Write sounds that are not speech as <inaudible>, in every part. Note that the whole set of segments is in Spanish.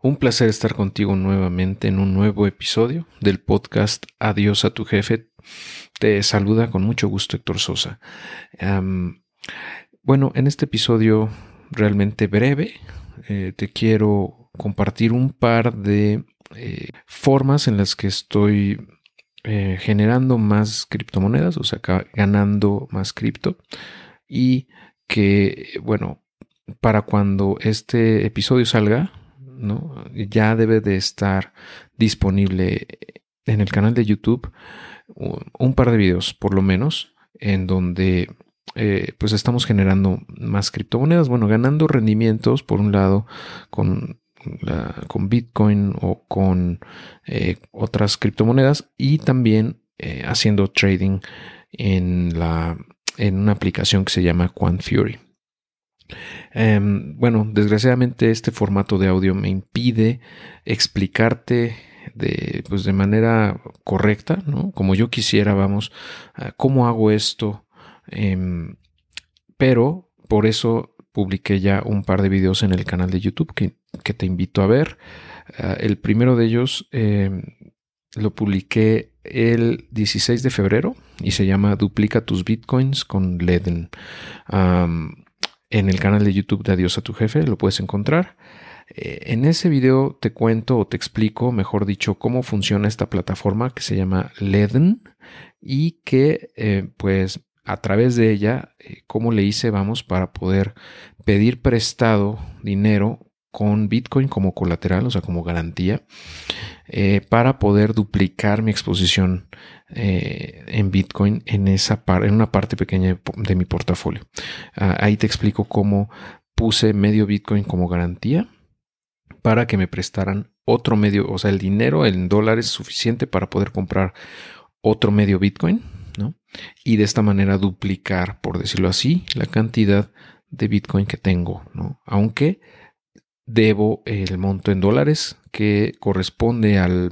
Un placer estar contigo nuevamente en un nuevo episodio del podcast Adiós a tu jefe. Te saluda con mucho gusto Héctor Sosa. bueno, en este episodio realmente breve eh, te quiero compartir un par de eh, formas en las que estoy eh, generando más criptomonedas, o sea, ganando más cripto y que, bueno, para cuando este episodio salga, ¿no? Ya debe de estar disponible en el canal de YouTube un par de videos, por lo menos, en donde eh, pues estamos generando más criptomonedas, bueno, ganando rendimientos, por un lado, con, Bitcoin o con eh, otras criptomonedas y también eh, haciendo trading en la en una aplicación que se llama Quant Fury. Em, bueno, desgraciadamente este formato de audio me impide explicarte de, pues de manera correcta, ¿no? Como yo quisiera, vamos, cómo hago esto. Em, pero por eso publiqué ya un par de videos en el canal de YouTube que, te invito a ver. Ah, el primero de ellos em, lo publiqué el 16 de febrero y se llama Duplica tus bitcoins con Leden. En el canal de YouTube de Adiós a tu jefe lo puedes encontrar. Eh, en ese video te cuento o te explico, mejor dicho, cómo funciona esta plataforma que se llama Leden y que eh, pues a través de ella, eh, cómo le hice, vamos, para poder pedir prestado dinero con Bitcoin como colateral, o sea, como garantía, eh, para poder duplicar mi exposición eh, en Bitcoin en, esa en una parte pequeña de, mi portafolio. Ah, ahí te explico cómo puse medio Bitcoin como garantía para que me prestaran otro medio, o sea, el dinero en dólares suficiente para poder comprar otro medio Bitcoin, ¿no? Y de esta manera duplicar, por decirlo así, la cantidad de Bitcoin que tengo, ¿no? Aunque debo el monto en dólares que corresponde al,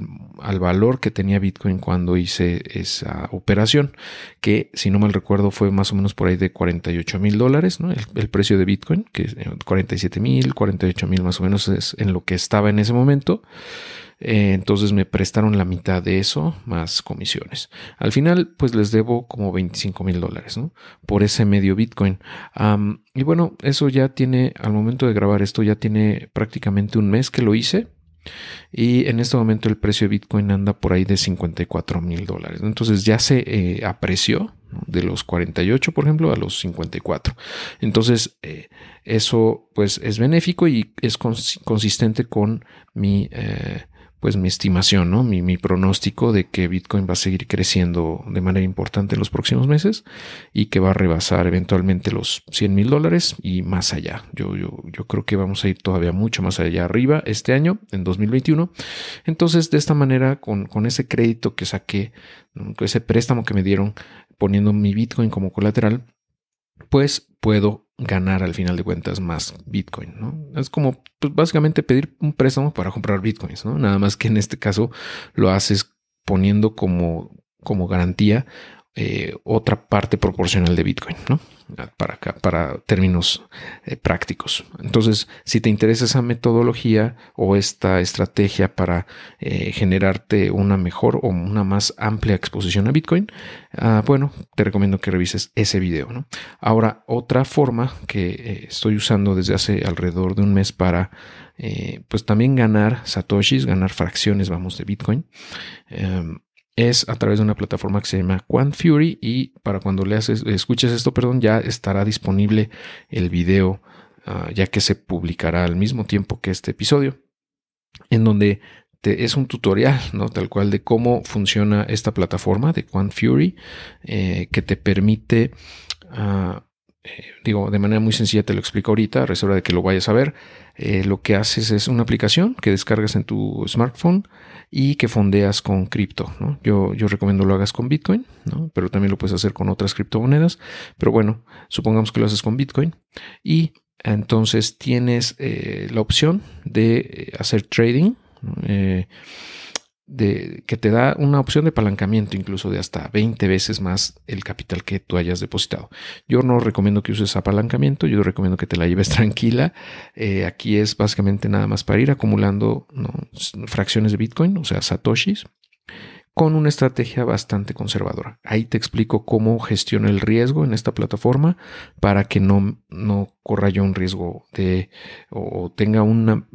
valor que tenía Bitcoin cuando hice esa operación, que si no mal recuerdo fue más o menos por ahí de 48 mil dólares, ¿no? el, precio de Bitcoin, que 47 mil, 48 mil más o menos es en lo que estaba en ese momento. Eh, entonces me prestaron la mitad de eso más comisiones. Al final, pues les debo como 25 mil dólares, ¿no? Por ese medio Bitcoin. y bueno, eso ya tiene, al momento de grabar esto, ya tiene prácticamente un mes que lo hice. Y en este momento el precio de Bitcoin anda por ahí de 54 mil dólares. Entonces ya se eh, apreció de los 48, por ejemplo, a los 54. Entonces eh, eso pues es benéfico y es consistente con mi pues mi estimación, ¿no? Mi, pronóstico de que Bitcoin va a seguir creciendo de manera importante en los próximos meses y que va a rebasar eventualmente los 100 mil dólares y más allá. Yo, yo, yo creo que vamos a ir todavía mucho más allá arriba este año, en 2021. Entonces, de esta manera, con, con ese crédito que saqué, con ese préstamo que me dieron poniendo mi Bitcoin como colateral, pues puedo ganar al final de cuentas más Bitcoin, ¿no? Es como pues, básicamente pedir un préstamo para comprar Bitcoins, ¿no? Nada más que en este caso lo haces poniendo como, como garantía eh, otra parte proporcional de Bitcoin, ¿no? Para, para términos eh, prácticos. Entonces, si te interesa esa metodología o esta estrategia para eh, generarte una mejor o una más amplia exposición a Bitcoin, ah, bueno, te recomiendo que revises ese video. Ahora, otra forma que estoy usando desde hace alrededor de un mes para pues también ganar satoshis, ganar fracciones, vamos, de Bitcoin. Em, es a través de una plataforma que se llama Quant Fury y para cuando leas, escuches esto, perdón, ya estará disponible el video ah, ya que se publicará al mismo tiempo que este episodio, en donde te, es un tutorial, ¿no? Tal cual de cómo funciona esta plataforma de Quant Fury eh, que te permite uh, eh, digo, de manera muy sencilla te lo explico ahorita, reserva de que lo vayas a ver. Eh, lo que haces es una aplicación que descargas en tu smartphone y que fondeas con cripto. Yo, yo recomiendo lo hagas con Bitcoin, pero también lo puedes hacer con otras criptomonedas. Pero bueno, supongamos que lo haces con Bitcoin y entonces tienes eh, la opción de hacer trading de, que te da una opción de apalancamiento incluso de hasta 20 veces más el capital que tú hayas depositado. Yo no recomiendo que uses apalancamiento, yo recomiendo que te la lleves <laughs> tranquila. Eh, aquí es básicamente nada más para ir acumulando fracciones de Bitcoin, o sea, satoshis, con una estrategia bastante conservadora. Ahí te explico cómo gestiono el riesgo en esta plataforma para que no, no corra yo un riesgo de o tenga una,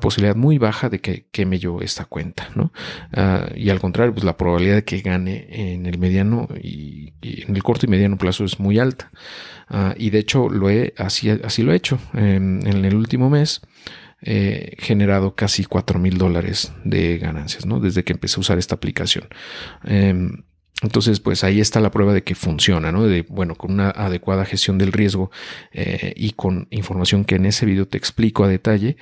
posibilidad muy baja de que queme yo esta cuenta, ¿no? Ah, y al contrario, pues la probabilidad de que gane en el mediano y, en el corto y mediano plazo es muy alta. Ah, y de hecho lo he, así, así lo he hecho. en el último mes eh, generado casi 4 mil dólares de ganancias, ¿no? Desde que empecé a usar esta aplicación. Em, entonces, pues ahí está la prueba de que funciona, ¿no? De, bueno, con una adecuada gestión del riesgo eh, y con información que en ese video te explico a detalle,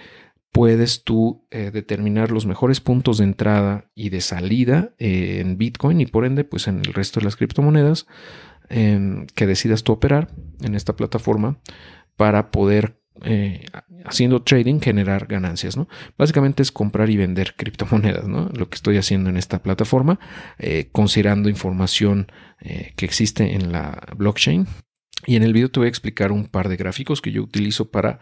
puedes tú eh, determinar los mejores puntos de entrada y de salida en Bitcoin y por ende, pues en el resto de las criptomonedas em, que decidas tú operar en esta plataforma para poder eh, haciendo trading generar ganancias, ¿no? Básicamente es comprar y vender criptomonedas, ¿no? Lo que estoy haciendo en esta plataforma, eh, considerando información eh, que existe en la blockchain. Y en el video te voy a explicar un par de gráficos que yo utilizo para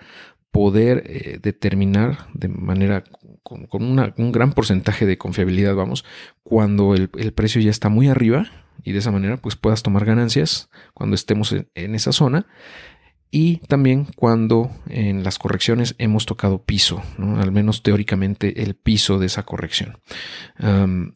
poder determinar de manera con, un gran porcentaje de confiabilidad, vamos, cuando el, precio ya está muy arriba y de esa manera pues puedas tomar ganancias cuando estemos en esa zona y también cuando en las correcciones hemos tocado piso, al menos teóricamente el piso de esa corrección.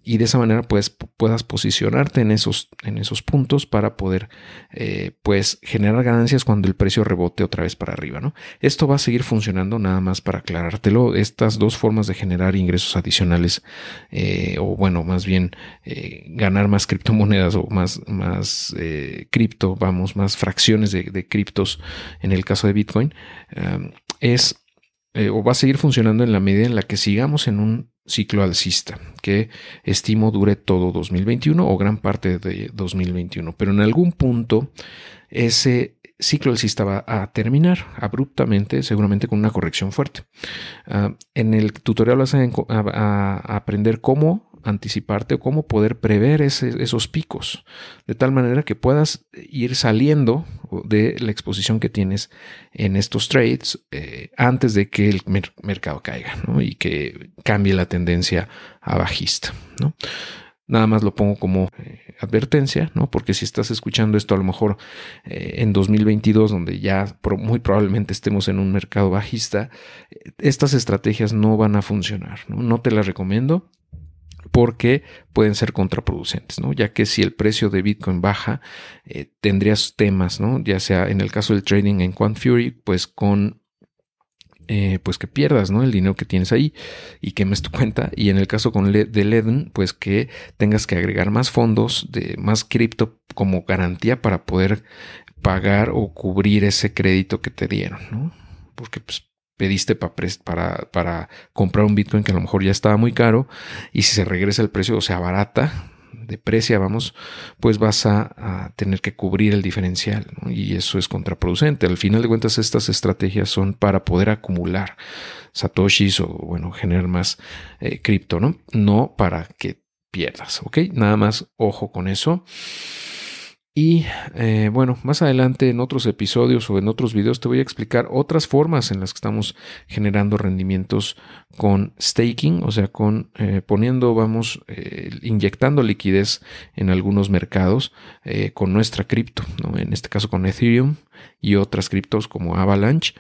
y de esa manera pues, puedas posicionarte en esos, en esos puntos para poder eh, pues, generar ganancias cuando el precio rebote otra vez para arriba. ¿no? Esto va a seguir funcionando nada más para aclarártelo. Estas dos formas de generar ingresos adicionales eh, o bueno, más bien eh, ganar más criptomonedas o más, más cripto, vamos, más fracciones de criptos en el caso de Bitcoin, eh, es eh, o va a seguir funcionando en la medida en la que sigamos en un ciclo alcista, que estimo dure todo 2021 o gran parte de 2021. Pero en algún punto ese ciclo alcista va a terminar abruptamente, seguramente con una corrección fuerte. Ah, en el tutorial vas a, aprender cómo anticiparte o cómo poder prever esos picos, de tal manera que puedas ir saliendo de la exposición que tienes en estos trades eh, antes de que el mercado caiga y que cambie la tendencia a bajista. Nada más lo pongo como eh, advertencia, ¿no? Porque si estás escuchando esto a lo mejor eh, en 2022, donde ya muy probablemente estemos en un mercado bajista, estas estrategias no van a funcionar, ¿no? No te las recomiendo porque pueden ser contraproducentes, ¿no? Ya que si el precio de Bitcoin baja, eh, tendrías temas, ¿no? Ya sea en el caso del trading en Quant Fury, pues con eh, pues que pierdas el dinero que tienes ahí y quemes tu <laughs> cuenta. Y en el caso con de Leden, pues que tengas que agregar más fondos de más cripto como garantía para poder pagar o cubrir ese crédito que te dieron. Porque pues pediste para, comprar un Bitcoin que a lo mejor ya estaba muy caro y si se regresa el precio o sea barata, deprecia, vamos, pues vas a, tener que cubrir el diferencial y eso es contraproducente. Al final de cuentas estas estrategias son para poder acumular satoshis o bueno, generar más eh, cripto, ¿no? No para que pierdas, ¿ok? Nada más ojo con eso. Y eh, bueno, más adelante en otros episodios o en otros videos te voy a explicar otras formas en las que estamos generando rendimientos con staking, o sea, con eh, poniendo, vamos, eh, inyectando liquidez en algunos mercados con nuestra cripto, ¿no? en este caso con Ethereum y otras criptos como Avalanche.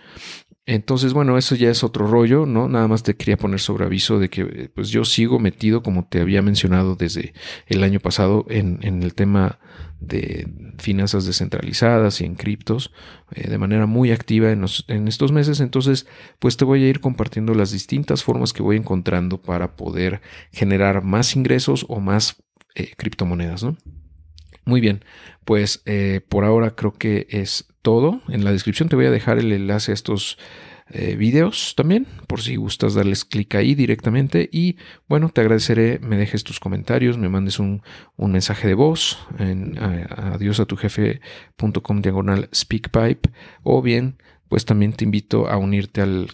Entonces, bueno, eso ya es otro rollo, ¿no? Nada más te quería poner sobre aviso de que pues yo sigo metido, como te había mencionado desde el año pasado, en, en el tema de finanzas descentralizadas y en criptos eh, de manera muy activa en, en, estos meses. Entonces, pues te voy a ir compartiendo las distintas formas que voy encontrando para poder generar más ingresos o más eh, criptomonedas, ¿no? Muy bien, pues eh, por ahora creo que es todo. En la descripción te voy a dejar el enlace a estos eh, videos también, por si gustas darles clic ahí directamente. Y bueno, te agradeceré, me dejes tus comentarios, me mandes un, mensaje de voz en adiosatujefe.com diagonal speakpipe o bien pues también te invito a unirte al,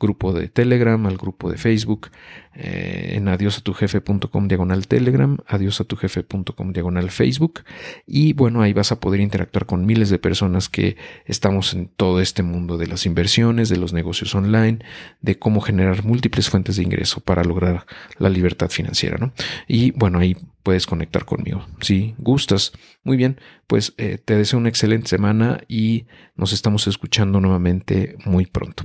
grupo de Telegram, al grupo de Facebook, eh, en adiosatujefe.com diagonal Telegram, adiosatujefe.com diagonal Facebook. Y bueno, ahí vas a poder interactuar con miles de personas que estamos en todo este mundo de las inversiones, de los negocios online, de cómo generar múltiples fuentes de ingreso para lograr la libertad financiera. ¿no? Y bueno, ahí puedes conectar conmigo. Si gustas, muy bien, pues eh, te deseo una excelente semana y nos estamos escuchando nuevamente muy pronto.